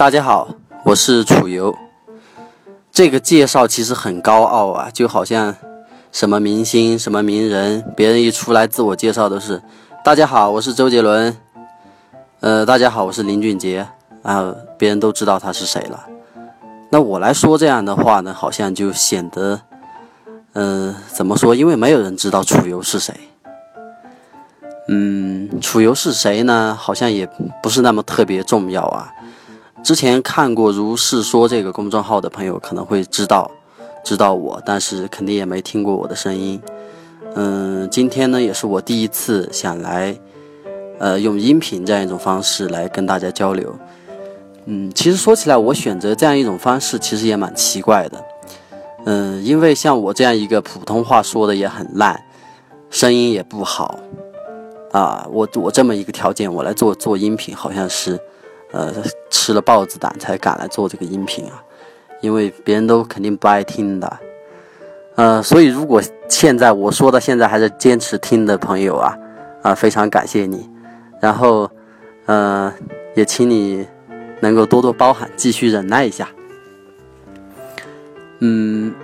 大家好，我是楚游。这个介绍其实很高傲啊，就好像什么明星、什么名人，别人一出来自我介绍都是“大家好，我是周杰伦”。呃，大家好，我是林俊杰啊，别人都知道他是谁了。那我来说这样的话呢，好像就显得，嗯，怎么说？因为没有人知道楚游是谁。嗯，楚游是谁呢？好像也不是那么特别重要啊。之前看过《如是说》这个公众号的朋友可能会知道，知道我，但是肯定也没听过我的声音。嗯，今天呢也是我第一次想来，呃，用音频这样一种方式来跟大家交流。嗯，其实说起来，我选择这样一种方式其实也蛮奇怪的。嗯，因为像我这样一个普通话说的也很烂，声音也不好，啊，我我这么一个条件，我来做做音频，好像是。呃，吃了豹子胆才敢来做这个音频啊，因为别人都肯定不爱听的。呃，所以如果现在我说到现在还是坚持听的朋友啊，啊，非常感谢你。然后，呃，也请你能够多多包涵，继续忍耐一下。嗯，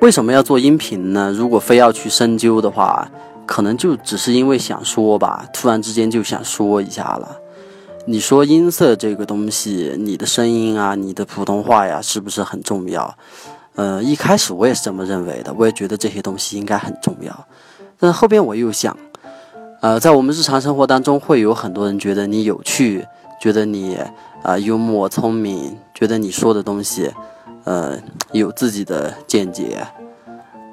为什么要做音频呢？如果非要去深究的话，可能就只是因为想说吧，突然之间就想说一下了。你说音色这个东西，你的声音啊，你的普通话呀，是不是很重要？呃，一开始我也是这么认为的，我也觉得这些东西应该很重要。但后边我又想，呃，在我们日常生活当中，会有很多人觉得你有趣，觉得你啊幽默聪明，觉得你说的东西，呃，有自己的见解，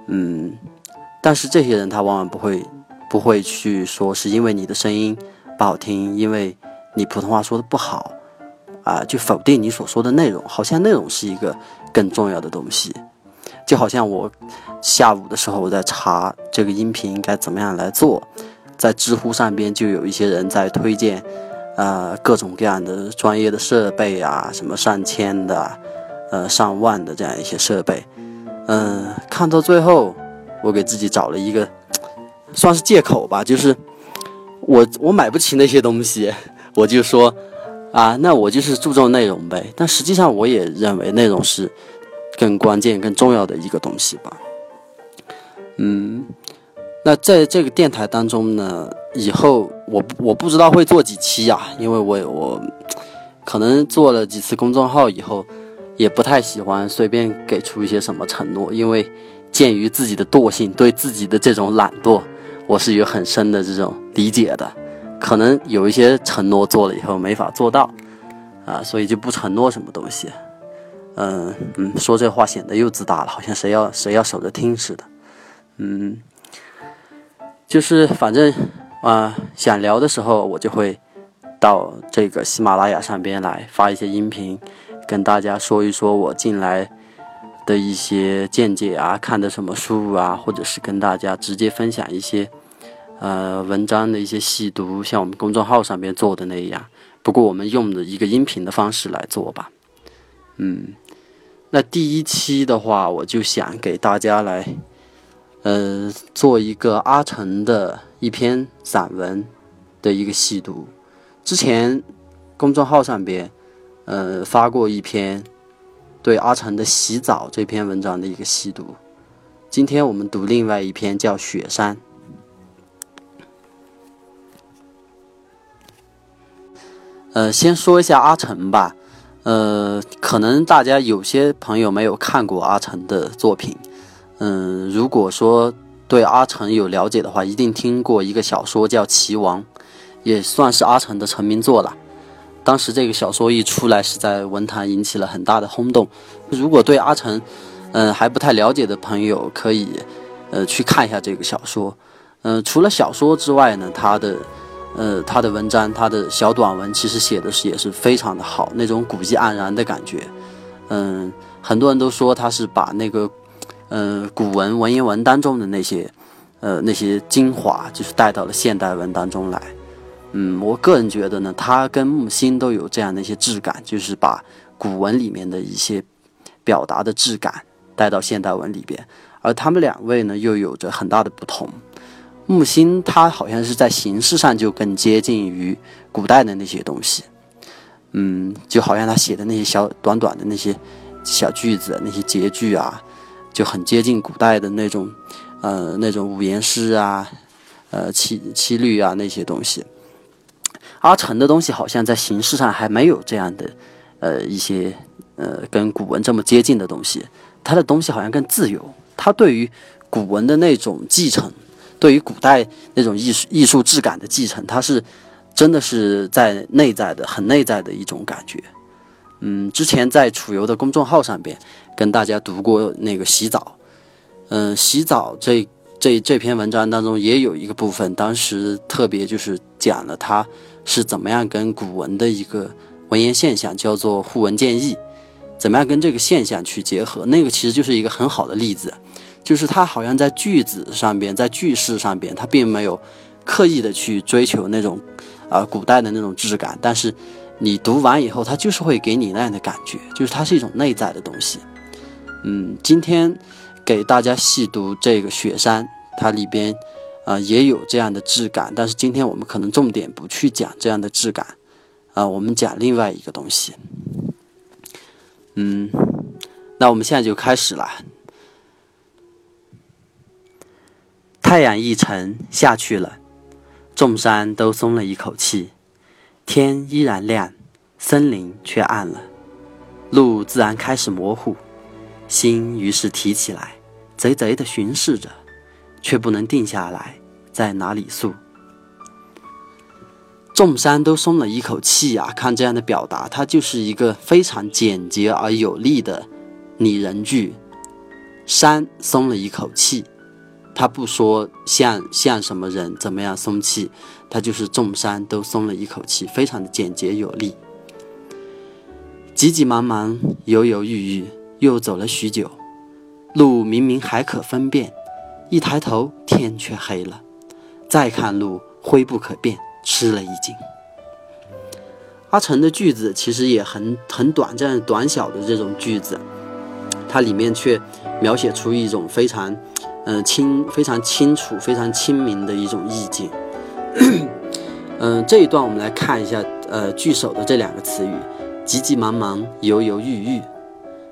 嗯，但是这些人他往往不会不会去说是因为你的声音不好听，因为。你普通话说的不好，啊，就否定你所说的内容，好像内容是一个更重要的东西。就好像我下午的时候我在查这个音频应该怎么样来做，在知乎上边就有一些人在推荐，呃，各种各样的专业的设备啊，什么上千的，呃，上万的这样一些设备。嗯，看到最后，我给自己找了一个 算是借口吧，就是我我买不起那些东西。我就说，啊，那我就是注重内容呗。但实际上，我也认为内容是更关键、更重要的一个东西吧。嗯，那在这个电台当中呢，以后我我不知道会做几期呀，因为我我可能做了几次公众号以后，也不太喜欢随便给出一些什么承诺，因为鉴于自己的惰性，对自己的这种懒惰，我是有很深的这种理解的。可能有一些承诺做了以后没法做到，啊，所以就不承诺什么东西。嗯嗯，说这话显得又自大了，好像谁要谁要守着听似的。嗯，就是反正啊，想聊的时候我就会到这个喜马拉雅上边来发一些音频，跟大家说一说我近来的一些见解啊，看的什么书啊，或者是跟大家直接分享一些。呃，文章的一些细读，像我们公众号上边做的那样，不过我们用的一个音频的方式来做吧。嗯，那第一期的话，我就想给大家来，呃，做一个阿成的一篇散文的一个细读。之前公众号上边，呃，发过一篇对阿成的《洗澡》这篇文章的一个细读。今天我们读另外一篇叫《雪山》。呃，先说一下阿成吧。呃，可能大家有些朋友没有看过阿成的作品。嗯，如果说对阿成有了解的话，一定听过一个小说叫《棋王》，也算是阿成的成名作了。当时这个小说一出来，是在文坛引起了很大的轰动。如果对阿成，嗯，还不太了解的朋友，可以呃去看一下这个小说。嗯，除了小说之外呢，他的。呃，他的文章，他的小短文，其实写的是也是非常的好，那种古意盎然的感觉。嗯，很多人都说他是把那个，呃，古文文言文当中的那些，呃，那些精华，就是带到了现代文当中来。嗯，我个人觉得呢，他跟木心都有这样的一些质感，就是把古文里面的一些表达的质感带到现代文里边，而他们两位呢，又有着很大的不同。木心他好像是在形式上就更接近于古代的那些东西，嗯，就好像他写的那些小短短的那些小句子，那些结句啊，就很接近古代的那种，呃，那种五言诗啊，呃，七七律啊那些东西。阿城的东西好像在形式上还没有这样的，呃，一些呃跟古文这么接近的东西。他的东西好像更自由，他对于古文的那种继承，对于古代那种艺术艺术质感的继承，它是。真的是在内在的很内在的一种感觉，嗯，之前在楚游的公众号上边跟大家读过那个洗澡，嗯，洗澡这这这篇文章当中也有一个部分，当时特别就是讲了它是怎么样跟古文的一个文言现象叫做互文见义，怎么样跟这个现象去结合，那个其实就是一个很好的例子，就是它好像在句子上边，在句式上边，它并没有刻意的去追求那种。啊，古代的那种质感，但是你读完以后，它就是会给你那样的感觉，就是它是一种内在的东西。嗯，今天给大家细读这个《雪山》，它里边啊也有这样的质感，但是今天我们可能重点不去讲这样的质感，啊，我们讲另外一个东西。嗯，那我们现在就开始了。太阳一沉下去了。众山都松了一口气，天依然亮，森林却暗了，路自然开始模糊，心于是提起来，贼贼的巡视着，却不能定下来在哪里宿。众山都松了一口气啊！看这样的表达，它就是一个非常简洁而有力的拟人句。山松了一口气。他不说像像什么人怎么样松气，他就是众山都松了一口气，非常的简洁有力。急急忙忙，犹犹豫豫，又走了许久，路明明还可分辨，一抬头天却黑了，再看路灰不可辨，吃了一惊。阿成的句子其实也很很短，暂短小的这种句子，它里面却描写出一种非常。嗯，清非常清楚、非常清明的一种意境。嗯，这一段我们来看一下，呃，句首的这两个词语“急急忙忙”“犹犹豫豫”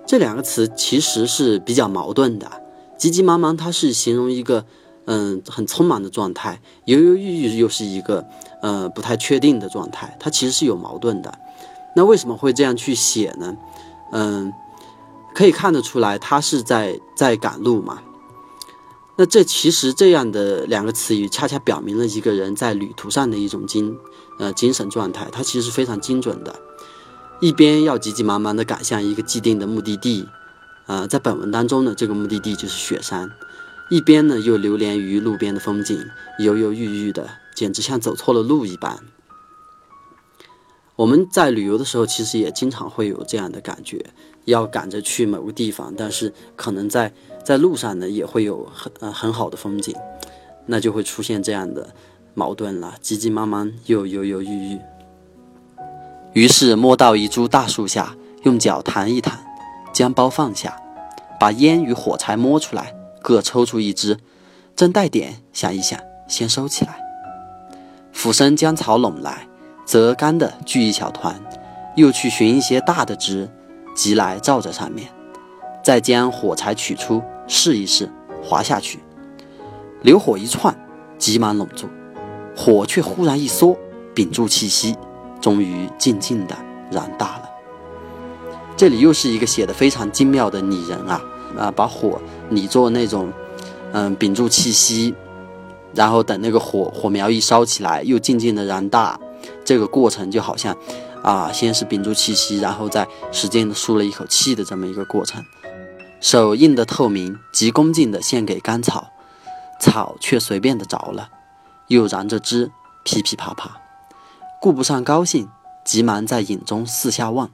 这两个词其实是比较矛盾的。急急忙忙，它是形容一个嗯很匆忙的状态；犹犹豫豫又是一个呃不太确定的状态，它其实是有矛盾的。那为什么会这样去写呢？嗯，可以看得出来，他是在在赶路嘛。那这其实这样的两个词语，恰恰表明了一个人在旅途上的一种精，呃精神状态，它其实非常精准的。一边要急急忙忙地赶向一个既定的目的地，呃，在本文当中呢，这个目的地就是雪山；一边呢又流连于路边的风景，犹犹豫豫的，简直像走错了路一般。我们在旅游的时候，其实也经常会有这样的感觉，要赶着去某个地方，但是可能在。在路上呢，也会有很呃很好的风景，那就会出现这样的矛盾了，急急忙忙又犹犹豫豫。于是摸到一株大树下，用脚弹一弹，将包放下，把烟与火柴摸出来，各抽出一支，正带点，想一想，先收起来。俯身将草拢来，折干的聚一小团，又去寻一些大的枝，集来罩在上面，再将火柴取出。试一试，滑下去，流火一窜，急忙拢住，火却忽然一缩，屏住气息，终于静静的燃大了。这里又是一个写的非常精妙的拟人啊啊，把火拟作那种，嗯，屏住气息，然后等那个火火苗一烧起来，又静静的燃大，这个过程就好像，啊，先是屏住气息，然后再使劲的舒了一口气的这么一个过程。手印得透明，极恭敬地献给干草，草却随便的着了，又燃着枝，噼噼啪啪，顾不上高兴，急忙在影中四下望，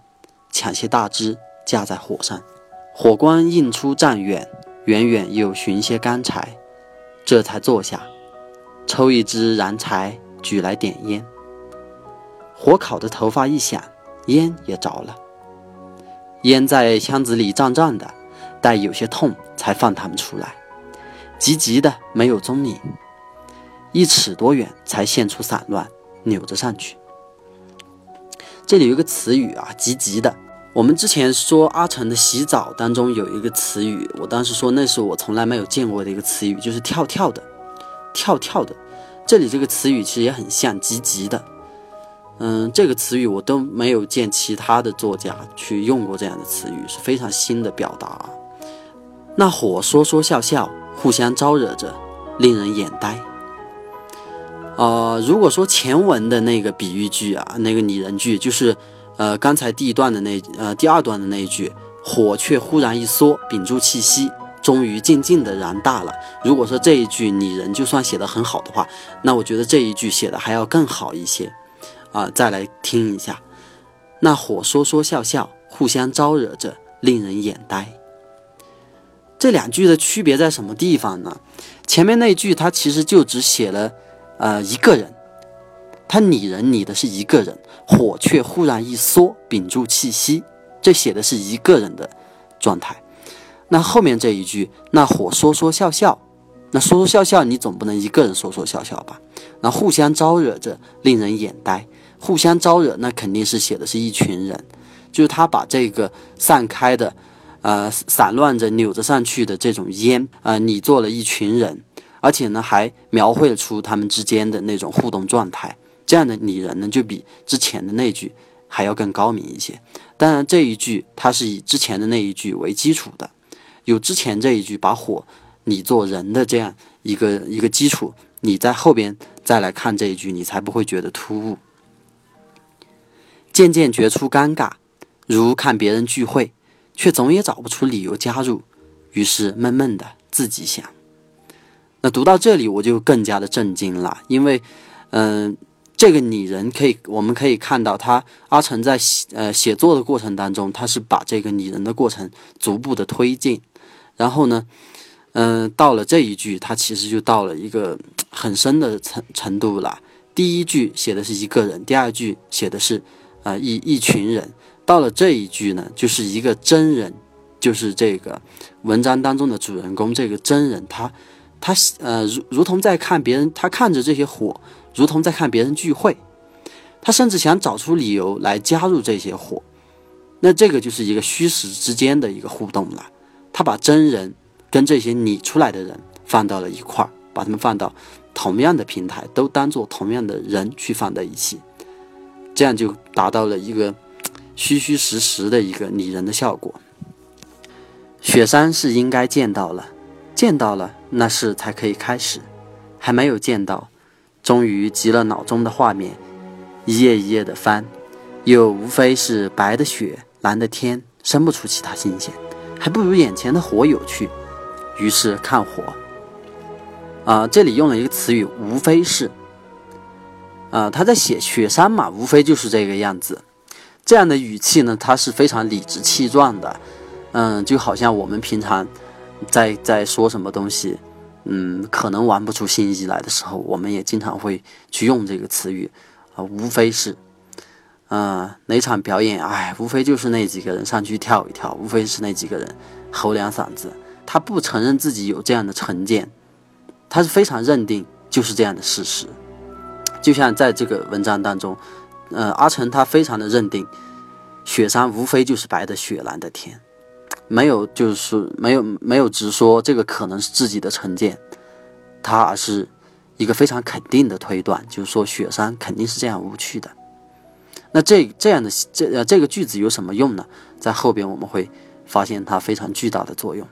抢些大枝架在火上，火光映出丈远，远远又寻些干柴，这才坐下，抽一支燃柴，举来点烟，火烤的头发一响，烟也着了，烟在箱子里胀胀的。待有些痛，才放他们出来。急急的没有踪影，一尺多远才现出散乱，扭着上去。这里有一个词语啊，急急的。我们之前说阿成的洗澡当中有一个词语，我当时说那是我从来没有见过的一个词语，就是跳跳的，跳跳的。这里这个词语其实也很像急急的。嗯，这个词语我都没有见其他的作家去用过这样的词语，是非常新的表达。那火说说笑笑，互相招惹着，令人眼呆。呃，如果说前文的那个比喻句啊，那个拟人句，就是呃刚才第一段的那呃第二段的那一句，火却忽然一缩，屏住气息，终于静静的燃大了。如果说这一句拟人就算写得很好的话，那我觉得这一句写的还要更好一些。啊，再来听一下，那火说说笑笑，互相招惹着，令人眼呆。这两句的区别在什么地方呢？前面那句它其实就只写了。呃，一个人，他拟人拟的是一个人，火却忽然一缩，屏住气息，这写的是一个人的状态。那后面这一句，那火说说笑笑，那说说笑笑，你总不能一个人说说笑笑吧？那互相招惹着，令人眼呆。互相招惹，那肯定是写的是一群人，就是他把这个散开的，呃，散乱着扭着上去的这种烟，呃，拟做了一群人。而且呢，还描绘出他们之间的那种互动状态，这样的拟人呢，就比之前的那句还要更高明一些。当然，这一句它是以之前的那一句为基础的，有之前这一句把火拟作人的这样一个一个基础，你在后边再来看这一句，你才不会觉得突兀。渐渐觉出尴尬，如看别人聚会，却总也找不出理由加入，于是闷闷的自己想。那读到这里，我就更加的震惊了，因为，嗯，这个拟人可以，我们可以看到他阿成在写呃写作的过程当中，他是把这个拟人的过程逐步的推进，然后呢，嗯，到了这一句，他其实就到了一个很深的程程度了。第一句写的是一个人，第二句写的是啊一一群人，到了这一句呢，就是一个真人，就是这个文章当中的主人公这个真人他。他呃，如如同在看别人，他看着这些火，如同在看别人聚会，他甚至想找出理由来加入这些火，那这个就是一个虚实之间的一个互动了。他把真人跟这些拟出来的人放到了一块儿，把他们放到同样的平台，都当做同样的人去放在一起，这样就达到了一个 虚虚实实的一个拟人的效果。雪山是应该见到了。见到了，那事才可以开始；还没有见到，终于急了脑中的画面，一页一页的翻，又无非是白的雪，蓝的天，生不出其他新鲜，还不如眼前的火有趣。于是看火。啊，这里用了一个词语，无非是。啊，他在写雪山嘛，无非就是这个样子。这样的语气呢，他是非常理直气壮的。嗯，就好像我们平常。在在说什么东西，嗯，可能玩不出新意来的时候，我们也经常会去用这个词语啊，无非是，嗯，哪场表演，哎，无非就是那几个人上去跳一跳，无非是那几个人吼两嗓子，他不承认自己有这样的成见，他是非常认定就是这样的事实，就像在这个文章当中，呃，阿成他非常的认定，雪山无非就是白的雪，蓝的天。没有，就是没有没有直说这个可能是自己的成见，他而是一个非常肯定的推断，就是说雪山肯定是这样无趣的。那这这样的这呃这个句子有什么用呢？在后边我们会发现它非常巨大的作用。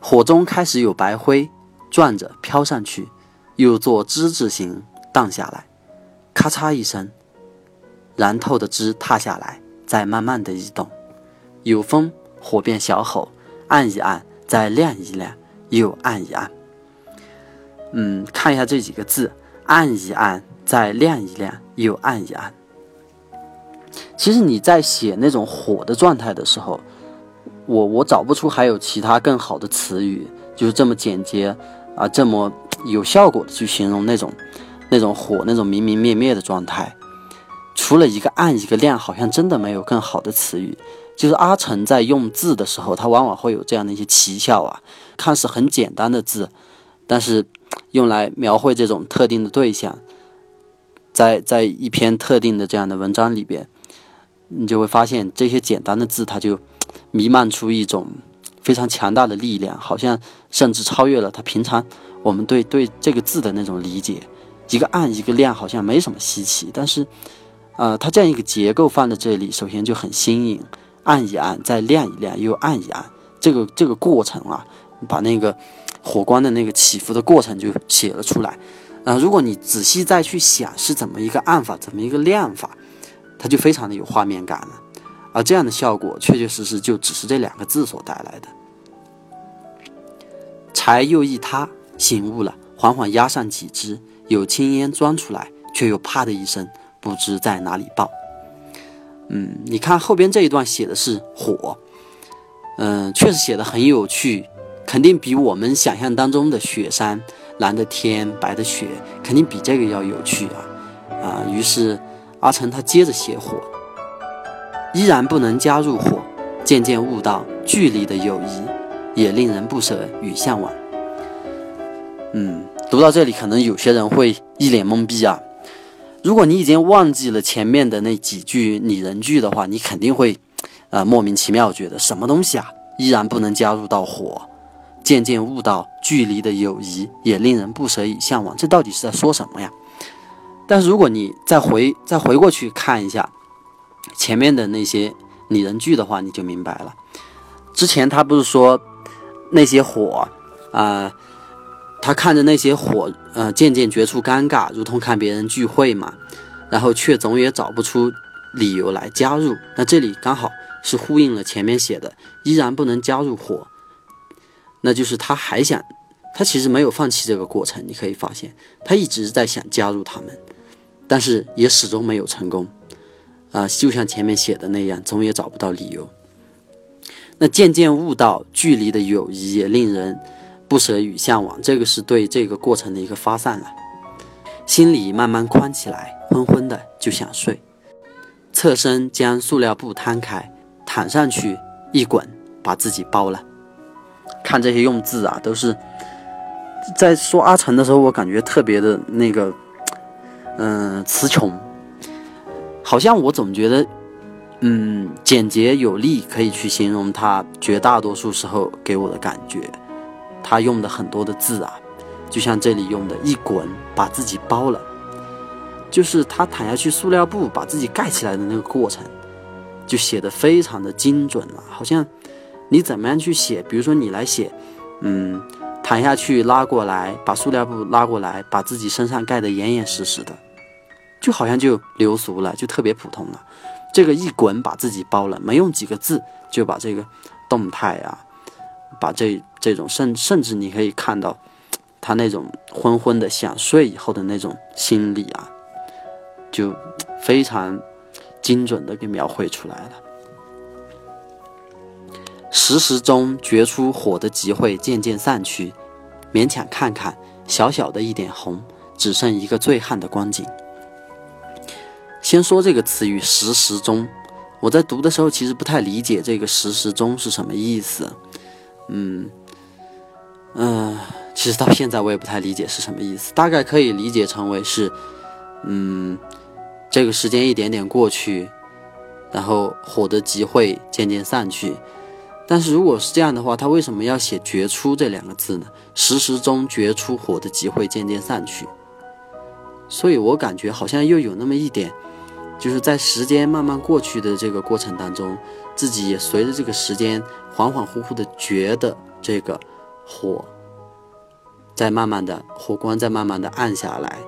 火中开始有白灰转着飘上去，又做之字形荡下来，咔嚓一声，燃透的枝踏下来，再慢慢的移动。有风，火变小吼，按一按，再亮一亮，又按一按。嗯，看一下这几个字，按一按，再亮一亮，又按一按。其实你在写那种火的状态的时候，我我找不出还有其他更好的词语，就是这么简洁啊，这么有效果的去形容那种那种火那种明明灭灭的状态。除了一个暗一个亮，好像真的没有更好的词语。就是阿成在用字的时候，他往往会有这样的一些奇效啊，看似很简单的字，但是用来描绘这种特定的对象，在在一篇特定的这样的文章里边，你就会发现这些简单的字，它就弥漫出一种非常强大的力量，好像甚至超越了他平常我们对对这个字的那种理解。一个暗一个亮，好像没什么稀奇，但是，呃，它这样一个结构放在这里，首先就很新颖，暗一暗，再亮一亮，又暗一暗，这个这个过程啊，把那个火光的那个起伏的过程就写了出来。啊，如果你仔细再去想是怎么一个暗法，怎么一个亮法，它就非常的有画面感了。而这样的效果，确确实实就只是这两个字所带来的。柴又一塌，醒悟了，缓缓压上几支。有青烟钻出来，却又啪的一声，不知在哪里爆。嗯，你看后边这一段写的是火，嗯，确实写的很有趣，肯定比我们想象当中的雪山、蓝的天、白的雪，肯定比这个要有趣啊啊！于是阿成他接着写火，依然不能加入火，渐渐悟到距离的友谊，也令人不舍与向往。嗯。读到这里，可能有些人会一脸懵逼啊。如果你已经忘记了前面的那几句拟人句的话，你肯定会，呃，莫名其妙觉得什么东西啊，依然不能加入到火，渐渐悟到距离的友谊也令人不舍与向往，这到底是在说什么呀？但是如果你再回再回过去看一下前面的那些拟人句的话，你就明白了。之前他不是说那些火啊？他看着那些火，呃，渐渐觉出尴尬，如同看别人聚会嘛，然后却总也找不出理由来加入。那这里刚好是呼应了前面写的，依然不能加入火，那就是他还想，他其实没有放弃这个过程。你可以发现，他一直在想加入他们，但是也始终没有成功。啊，就像前面写的那样，总也找不到理由。那渐渐悟到距离的友谊也令人。不舍与向往，这个是对这个过程的一个发散了，心里慢慢宽起来，昏昏的就想睡，侧身将塑料布摊开，躺上去一滚，把自己包了。看这些用字啊，都是在说阿成的时候，我感觉特别的那个，嗯，词穷，好像我总觉得，嗯，简洁有力，可以去形容他绝大多数时候给我的感觉。他用的很多的字啊，就像这里用的一滚把自己包了，就是他躺下去塑料布把自己盖起来的那个过程，就写的非常的精准了。好像你怎么样去写，比如说你来写，嗯，躺下去拉过来，把塑料布拉过来，把自己身上盖得严严实实的，就好像就流俗了，就特别普通了。这个一滚把自己包了，没用几个字就把这个动态啊。把这这种甚甚至你可以看到，他那种昏昏的想睡以后的那种心理啊，就非常精准的给描绘出来了。时时中觉出火的集会渐渐散去，勉强看看小小的一点红，只剩一个醉汉的光景。先说这个词语“时时中”，我在读的时候其实不太理解这个“时时中”是什么意思。嗯，嗯，其实到现在我也不太理解是什么意思，大概可以理解成为是，嗯，这个时间一点点过去，然后火的集会渐渐散去。但是如果是这样的话，他为什么要写“决出”这两个字呢？时时中决出火的集会渐渐散去，所以我感觉好像又有那么一点，就是在时间慢慢过去的这个过程当中。自己也随着这个时间恍恍惚惚的觉得这个火在慢慢的火光在慢慢的暗下来，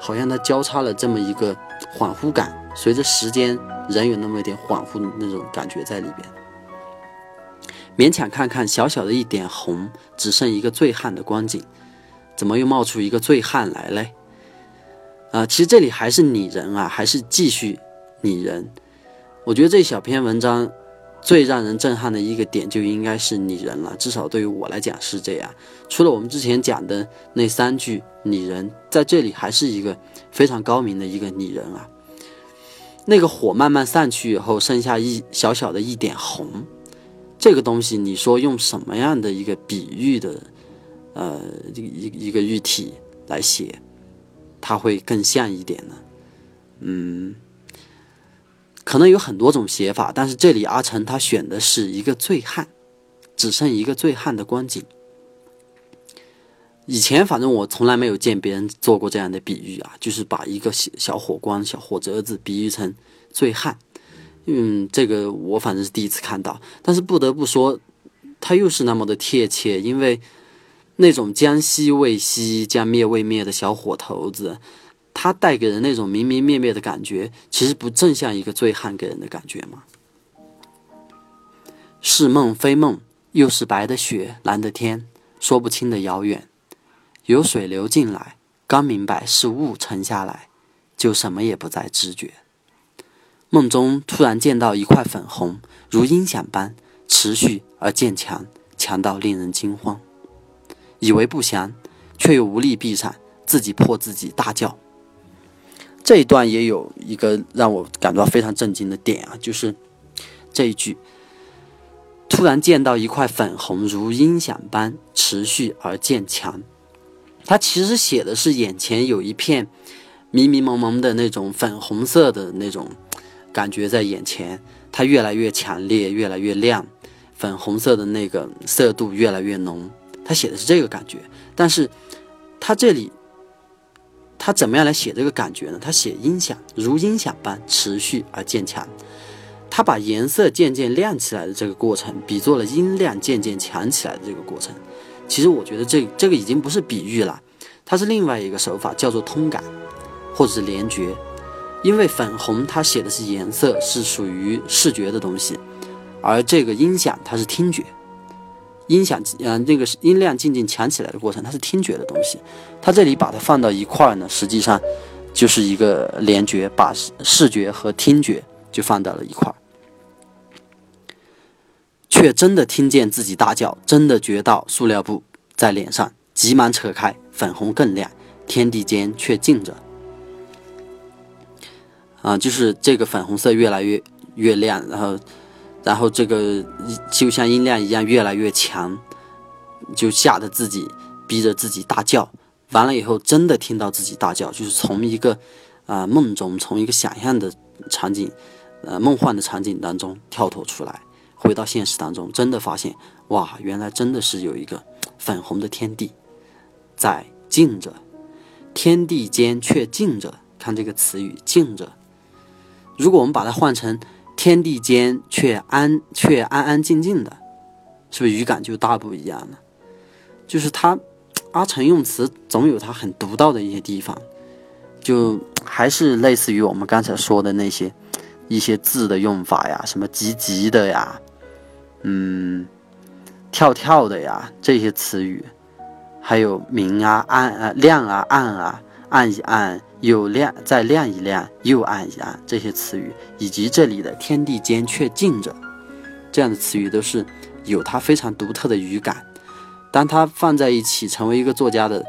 好像它交叉了这么一个恍惚感。随着时间，人有那么一点恍惚的那种感觉在里边。勉强看看小小的一点红，只剩一个醉汉的光景，怎么又冒出一个醉汉来嘞？啊，其实这里还是拟人啊，还是继续拟人。我觉得这小篇文章。最让人震撼的一个点就应该是拟人了，至少对于我来讲是这样。除了我们之前讲的那三句拟人，在这里还是一个非常高明的一个拟人啊。那个火慢慢散去以后，剩下一小小的一点红，这个东西，你说用什么样的一个比喻的，呃，一一一个喻体来写，它会更像一点呢？嗯，可能有很多种写法，但是这里阿成他选的是一个醉汉，只剩一个醉汉的光景。以前反正我从来没有见别人做过这样的比喻啊，就是把一个小小火光、小火折子比喻成醉汉。嗯，这个我反正是第一次看到，但是不得不说，它又是那么的贴切，因为那种将熄未熄、将灭未灭的小火头子，它带给人那种明明灭灭的感觉，其实不正像一个醉汉给人的感觉吗？是梦非梦，又是白的雪，蓝的天，说不清的遥远。有水流进来，刚明白是雾沉下来，就什么也不再知觉。梦中突然见到一块粉红，如音响般持续而渐强，强到令人惊慌。以为不祥，却又无力闭上，自己破自己大叫。这一段也有一个让我感到非常震惊的点啊，就是这一句：突然见到一块粉红，如音响般持续而渐强。他其实写的是眼前有一片迷迷蒙蒙的那种粉红色的那种感觉在眼前，它越来越强烈，越来越亮，粉红色的那个色度越来越浓。他写的是这个感觉，但是他这里他怎么样来写这个感觉呢？他写音响如音响般持续而渐强，他把颜色渐渐亮起来的这个过程，比作了音量渐渐强起来的这个过程。其实我觉得这这个已经不是比喻了，它是另外一个手法，叫做通感，或者是联觉。因为粉红它写的是颜色，是属于视觉的东西，而这个音响它是听觉，音响嗯那个音量渐渐强起来的过程，它是听觉的东西。它这里把它放到一块儿呢，实际上就是一个联觉，把视觉和听觉就放到了一块儿。却真的听见自己大叫，真的觉到塑料布在脸上，急忙扯开，粉红更亮，天地间却静着。啊，就是这个粉红色越来越越亮，然后，然后这个就像音量一样越来越强，就吓得自己逼着自己大叫。完了以后，真的听到自己大叫，就是从一个啊梦中，从一个想象的场景，呃梦幻的场景当中跳脱出来。回到现实当中，真的发现，哇，原来真的是有一个粉红的天地在静着，天地间却静着。看这个词语“静着”，如果我们把它换成“天地间却安却安安静静的”，是不是语感就大不一样了？就是他阿成用词总有他很独到的一些地方，就还是类似于我们刚才说的那些一些字的用法呀，什么“急急”的呀。嗯，跳跳的呀，这些词语，还有明啊、暗啊、亮啊、暗啊、按一按又亮，再亮一亮又按一按，这些词语，以及这里的天地间却静着，这样的词语都是有它非常独特的语感。当它放在一起，成为一个作家的，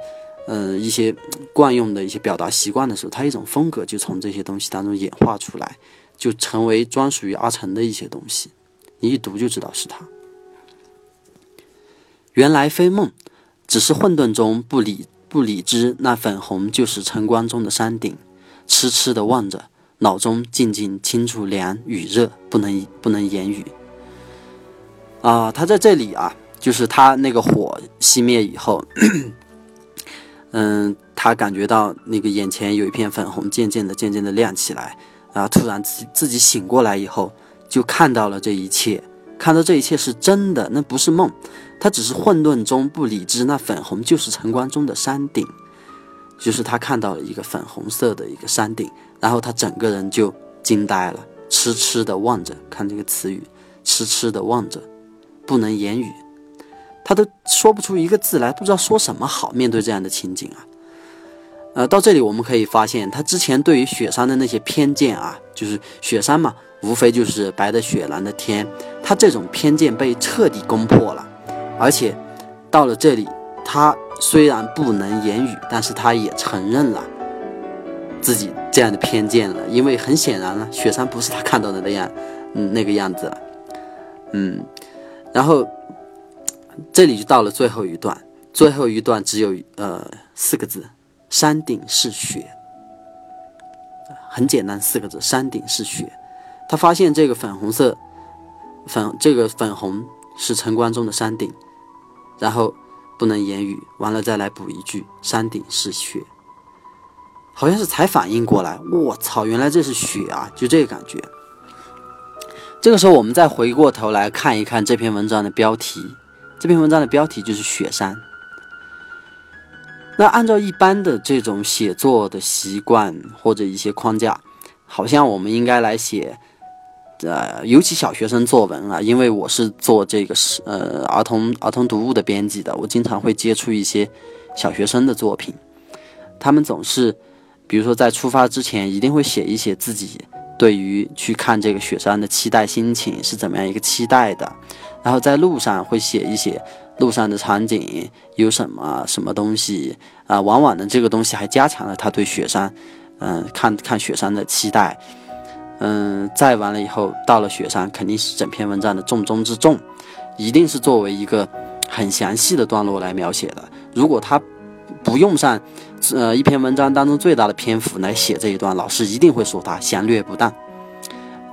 嗯，一些惯用的一些表达习惯的时候，它一种风格就从这些东西当中演化出来，就成为专属于阿成的一些东西。你一读就知道是他。原来非梦，只是混沌中不理不理知，那粉红就是晨光中的山顶。痴痴的望着，脑中静静清楚凉与热，不能不能言语。啊，他在这里啊，就是他那个火熄灭以后，嗯，他感觉到那个眼前有一片粉红，渐渐的渐渐的亮起来，然后突然自己自己醒过来以后。就看到了这一切，看到这一切是真的，那不是梦，他只是混沌中不理智。那粉红就是晨光中的山顶，就是他看到了一个粉红色的一个山顶，然后他整个人就惊呆了，痴痴的望着，看这个词语，痴痴的望着，不能言语，他都说不出一个字来，不知道说什么好。面对这样的情景啊，呃，到这里我们可以发现，他之前对于雪山的那些偏见啊，就是雪山嘛。无非就是白的雪，蓝的天，他这种偏见被彻底攻破了，而且到了这里，他虽然不能言语，但是他也承认了自己这样的偏见了，因为很显然了，雪山不是他看到的那样，嗯，那个样子了，嗯，然后这里就到了最后一段，最后一段只有呃四个字：山顶是雪。很简单四个字：山顶是雪。他发现这个粉红色，粉这个粉红是陈关中的山顶，然后不能言语，完了再来补一句：山顶是雪。好像是才反应过来，我操，原来这是雪啊！就这个感觉。这个时候，我们再回过头来看一看这篇文章的标题。这篇文章的标题就是“雪山”。那按照一般的这种写作的习惯或者一些框架，好像我们应该来写，呃，尤其小学生作文啊，因为我是做这个是呃儿童儿童读物的编辑的，我经常会接触一些小学生的作品，他们总是，比如说在出发之前，一定会写一写自己对于去看这个雪山的期待心情是怎么样一个期待的，然后在路上会写一写。路上的场景有什么什么东西啊？往往呢，这个东西还加强了他对雪山，嗯，看看雪山的期待。嗯，再完了以后，到了雪山，肯定是整篇文章的重中之重，一定是作为一个很详细的段落来描写的。如果他不用上，呃，一篇文章当中最大的篇幅来写这一段，老师一定会说他详略不当。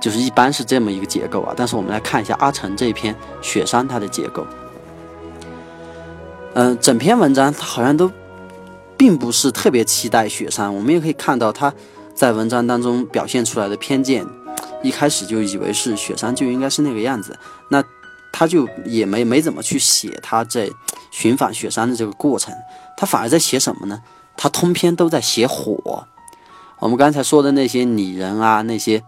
就是一般是这么一个结构啊。但是我们来看一下阿成这一篇雪山它的结构。嗯，整篇文章他好像都并不是特别期待雪山。我们也可以看到他在文章当中表现出来的偏见，一开始就以为是雪山就应该是那个样子，那他就也没没怎么去写他在寻访雪山的这个过程，他反而在写什么呢？他通篇都在写火。我们刚才说的那些拟人啊，那些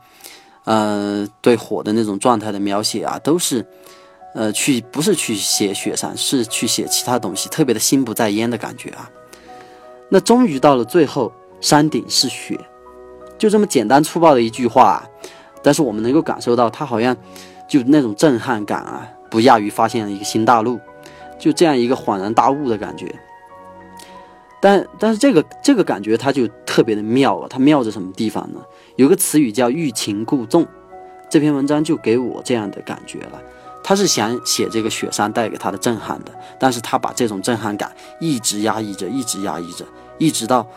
呃对火的那种状态的描写啊，都是。呃，去不是去写雪山，是去写其他东西，特别的心不在焉的感觉啊。那终于到了最后，山顶是雪，就这么简单粗暴的一句话，但是我们能够感受到，他好像就那种震撼感啊，不亚于发现了一个新大陆，就这样一个恍然大悟的感觉。但但是这个这个感觉它就特别的妙啊，它妙在什么地方呢？有个词语叫欲擒故纵，这篇文章就给我这样的感觉了。他是想写这个雪山带给他的震撼的，但是他把这种震撼感一直压抑着，一直压抑着，一直到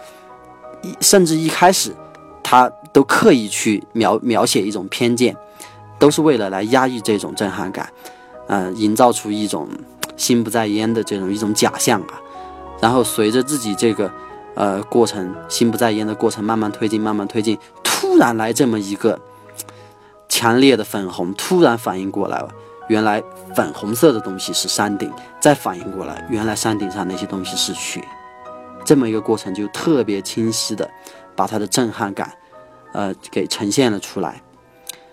一甚至一开始，他都刻意去描描写一种偏见，都是为了来压抑这种震撼感，嗯，营造出一种心不在焉的这种一种假象啊。然后随着自己这个呃过程心不在焉的过程慢慢推进，慢慢推进，突然来这么一个强烈的粉红，突然反应过来了。原来粉红色的东西是山顶，再反应过来，原来山顶上那些东西是雪，这么一个过程就特别清晰的把它的震撼感，呃，给呈现了出来。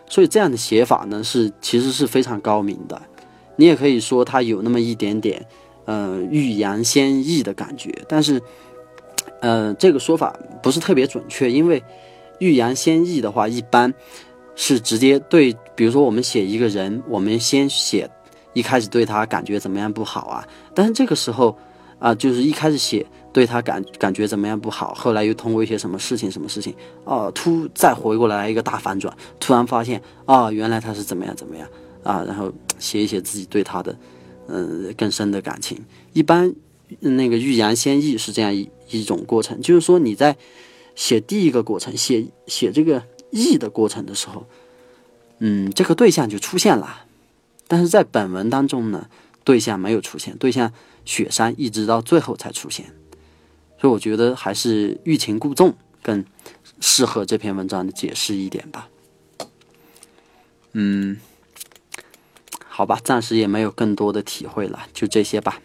所以这样的写法呢，是其实是非常高明的。你也可以说它有那么一点点，呃，欲扬先抑的感觉。但是，呃，这个说法不是特别准确，因为欲扬先抑的话，一般。是直接对，比如说我们写一个人，我们先写一开始对他感觉怎么样不好啊？但是这个时候啊，就是一开始写对他感感觉怎么样不好，后来又通过一些什么事情什么事情哦，突再回过来一个大反转，突然发现啊，原来他是怎么样怎么样啊，然后写一写自己对他的嗯更深的感情。一般那个欲扬先抑是这样一一种过程，就是说你在写第一个过程，写写这个。抑的过程的时候，嗯，这个对象就出现了，但是在本文当中呢，对象没有出现，对象雪山一直到最后才出现，所以我觉得还是欲擒故纵更适合这篇文章的解释一点吧。嗯，好吧，暂时也没有更多的体会了，就这些吧。